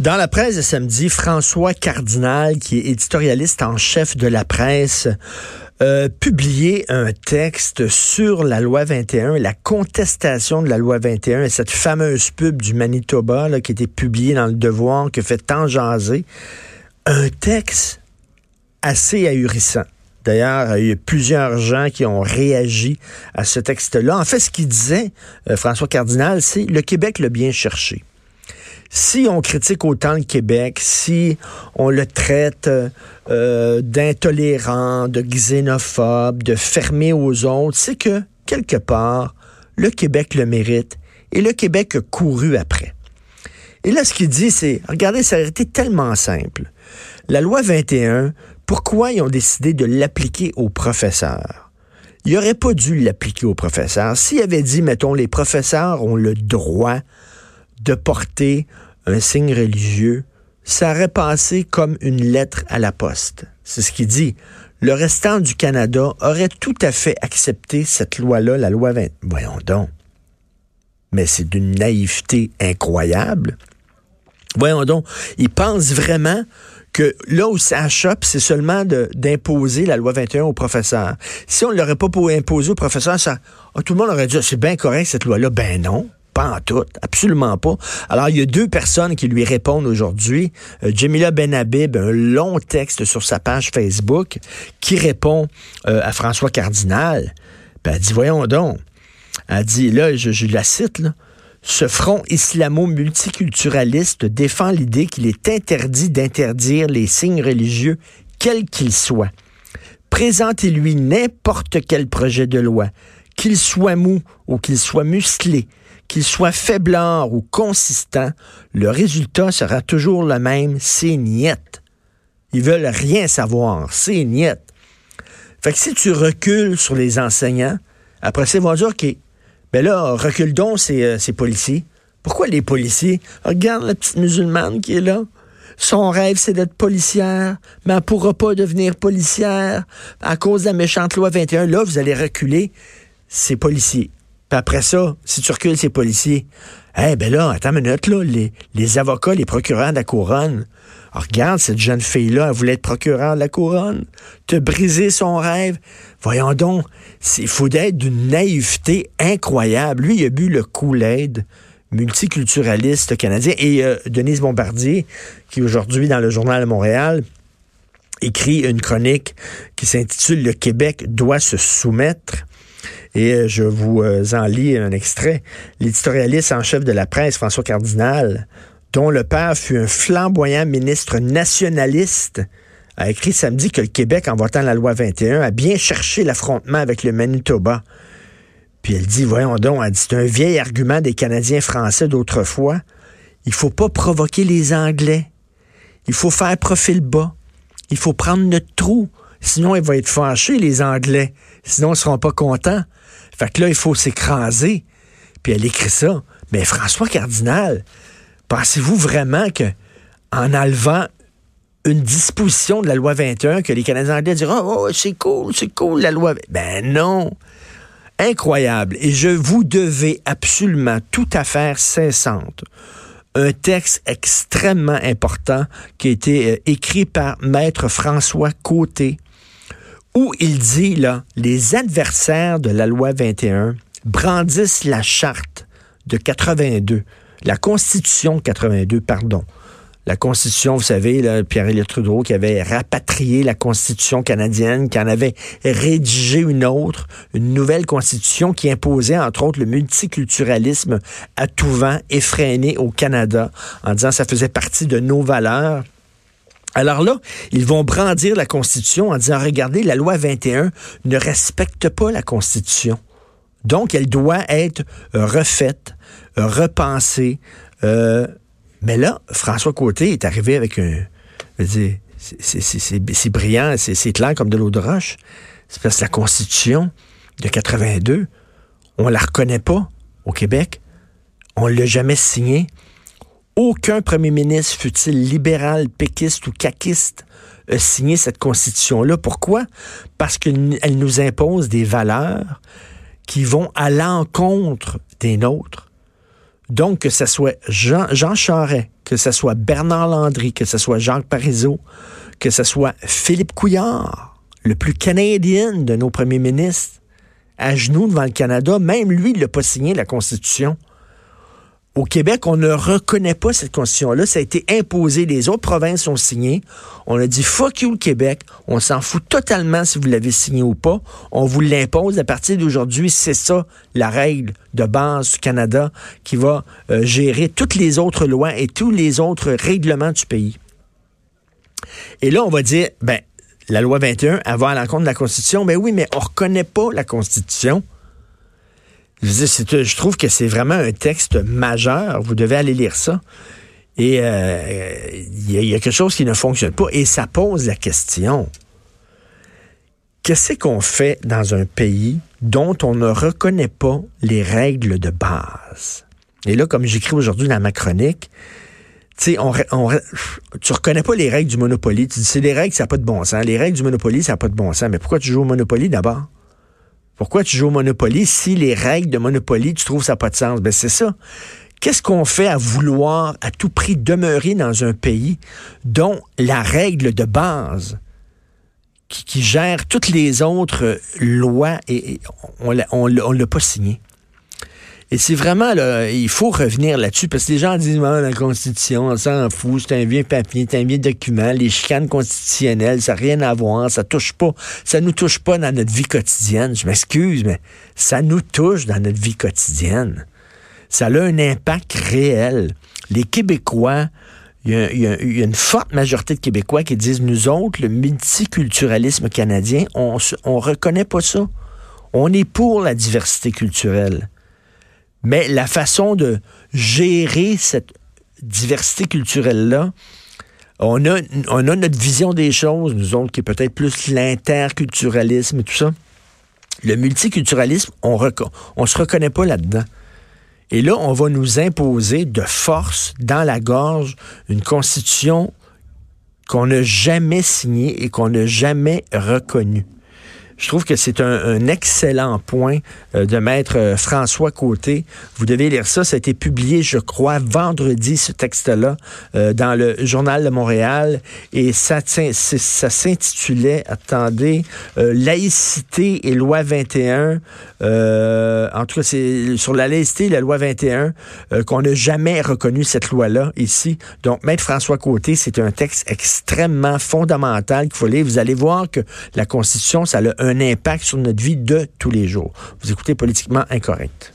Dans la presse de samedi, François Cardinal, qui est éditorialiste en chef de la presse, euh, publié un texte sur la loi 21, la contestation de la loi 21 et cette fameuse pub du Manitoba qui a été publiée dans le Devoir, qui fait tant jaser. Un texte assez ahurissant. D'ailleurs, il y a plusieurs gens qui ont réagi à ce texte-là. En fait, ce qu'il disait, euh, François Cardinal, c'est le Québec l'a bien cherché si on critique autant le Québec, si on le traite euh, d'intolérant, de xénophobe, de fermé aux autres, c'est que, quelque part, le Québec le mérite et le Québec a couru après. Et là, ce qu'il dit, c'est, regardez, ça a été tellement simple. La loi 21, pourquoi ils ont décidé de l'appliquer aux professeurs? Ils n'auraient pas dû l'appliquer aux professeurs. S'ils avaient dit, mettons, les professeurs ont le droit de porter un signe religieux, ça aurait passé comme une lettre à la poste. C'est ce qu'il dit. Le restant du Canada aurait tout à fait accepté cette loi-là, la loi 20. Voyons donc. Mais c'est d'une naïveté incroyable. Voyons donc. Ils pensent vraiment que là où ça chope, c'est seulement d'imposer la loi 21 aux professeurs. Si on ne l'aurait pas imposé aux professeurs, ça, oh, tout le monde aurait dit, c'est bien correct cette loi-là. Ben non. Pas en tout, absolument pas. Alors, il y a deux personnes qui lui répondent aujourd'hui. Euh, Jamila Benhabib, un long texte sur sa page Facebook, qui répond euh, à François Cardinal. Elle dit, voyons donc. Elle dit, là, je, la cite. Ce front islamo-multiculturaliste défend l'idée qu'il est interdit d'interdire les signes religieux, quels qu'ils soient. Présentez-lui n'importe quel projet de loi, qu'il soit mou ou qu'il soit musclé, qu'il soit faiblard ou consistant, le résultat sera toujours le même, c'est niette. Ils veulent rien savoir, c'est niette. Fait que si tu recules sur les enseignants, après ça, ils vont dire, OK, ben là, recule donc ces, euh, ces policiers. Pourquoi les policiers? Regarde la petite musulmane qui est là. Son rêve, c'est d'être policière, mais elle ne pourra pas devenir policière à cause de la méchante loi 21. Là, vous allez reculer ces policiers. Puis après ça, si tu recules ces policiers, eh ben là, attends une minute, là, les, les avocats, les procureurs de la couronne, regarde, cette jeune fille-là, elle voulait être procureur de la couronne, te briser son rêve. Voyons donc, il faut être d'une naïveté incroyable. Lui, il a bu le Kool-Aid multiculturaliste canadien. Et euh, Denise Bombardier, qui aujourd'hui dans le Journal de Montréal, écrit une chronique qui s'intitule Le Québec doit se soumettre. Et euh, je vous euh, en lis un extrait. L'éditorialiste en chef de la presse, François Cardinal, dont le père fut un flamboyant ministre nationaliste, a écrit samedi que le Québec, en votant la loi 21, a bien cherché l'affrontement avec le Manitoba. Puis elle dit, voyons donc, dit, c'est un vieil argument des Canadiens français d'autrefois. Il faut pas provoquer les Anglais. Il faut faire profil bas. Il faut prendre notre trou. Sinon, ils vont être fâchés, les Anglais. Sinon, ils seront pas contents. Fait que là, il faut s'écraser. Puis elle écrit ça. Mais François Cardinal, pensez-vous vraiment que en enlevant une disposition de la loi 21 que les Canadiens anglais diront Oh, c'est cool, c'est cool la loi. Ben non. Incroyable. Et je vous devais absolument tout à faire cessante. Un texte extrêmement important qui a été euh, écrit par Maître François Côté, où il dit, là, les adversaires de la loi 21 brandissent la charte de 82, la Constitution de 82, pardon. La Constitution, vous savez, Pierre-Éliott Trudeau qui avait rapatrié la Constitution canadienne, qui en avait rédigé une autre, une nouvelle Constitution qui imposait, entre autres, le multiculturalisme à tout vent, effréné au Canada, en disant que ça faisait partie de nos valeurs. Alors là, ils vont brandir la Constitution en disant, regardez, la loi 21 ne respecte pas la Constitution. Donc, elle doit être refaite, repensée. Euh, mais là, François Côté est arrivé avec un... C'est brillant, c'est clair comme de l'eau de roche. C'est parce que la Constitution de 82, on la reconnaît pas au Québec. On l'a jamais signée. Aucun premier ministre, fut-il libéral, péquiste ou caquiste, a signé cette constitution-là. Pourquoi? Parce qu'elle nous impose des valeurs qui vont à l'encontre des nôtres. Donc, que ce soit Jean, Jean Charest, que ce soit Bernard Landry, que ce soit Jacques Parizeau, que ce soit Philippe Couillard, le plus canadien de nos premiers ministres, à genoux devant le Canada, même lui, il n'a pas signé la Constitution. Au Québec, on ne reconnaît pas cette constitution-là. Ça a été imposé. Les autres provinces ont signé. On a dit fuck you le Québec. On s'en fout totalement si vous l'avez signé ou pas. On vous l'impose à partir d'aujourd'hui. C'est ça la règle de base du Canada qui va euh, gérer toutes les autres lois et tous les autres règlements du pays. Et là, on va dire, ben, la loi 21, elle va à l'encontre de la Constitution. Mais oui, mais on reconnaît pas la Constitution. Je, trouve que c'est vraiment un texte majeur. Vous devez aller lire ça. Et euh, il y, a quelque chose qui ne fonctionne pas. Et ça pose la question. Qu'est-ce qu'on fait dans un pays dont on ne reconnaît pas les règles de base? Et là, comme j'écris aujourd'hui dans ma chronique, tu on, on, tu reconnais pas les règles du Monopoly. Tu dis, c'est des règles, ça n'a pas de bon sens. Les règles du Monopoly, ça n'a pas de bon sens. Mais pourquoi tu joues au Monopoly d'abord? Pourquoi tu joues au Monopoly si les règles de Monopoly, tu trouves ça pas de sens? Ben, c'est ça. Qu'est-ce qu'on fait à vouloir à tout prix demeurer dans un pays dont la règle de base qui, gère toutes les autres lois et, on ne l'a pas signé? Et c'est vraiment, là, il faut revenir là-dessus, parce que les gens disent, ah, la Constitution, on s'en fout, c'est un vieux papier, c'est un vieux document, les chicanes constitutionnelles, ça n'a rien à voir, ça touche pas, ça nous touche pas dans notre vie quotidienne. Je m'excuse, mais ça nous touche dans notre vie quotidienne. Ça a un impact réel. Les Québécois, il y, a, une forte majorité de Québécois qui disent, nous autres, le multiculturalisme canadien, on, on reconnaît pas ça. On est pour la diversité culturelle. Mais la façon de gérer cette diversité culturelle-là, on a, notre vision des choses, nous autres, qui est peut-être plus l'interculturalisme et tout ça. Le multiculturalisme, on ne se reconnaît pas là-dedans. Et là, on va nous imposer de force dans la gorge une constitution qu'on n'a jamais signée et qu'on n'a jamais reconnue. Je trouve que c'est un, excellent point euh, de mettre euh, François Côté. Vous devez lire ça. Ça a été publié, je crois, vendredi, ce texte-là, euh, dans le Journal de Montréal. Et ça, s'intitulait, attendez, Laïcité et loi 21. en tout cas, c'est sur la laïcité la loi 21 qu'on n'a jamais reconnu cette loi-là ici. Donc, Maître François Côté, c'est un texte extrêmement fondamental qu'il faut lire. Vous allez voir que la Constitution, ça a un impact sur notre vie de tous les jours. Vous écoutez Politiquement Incorrect.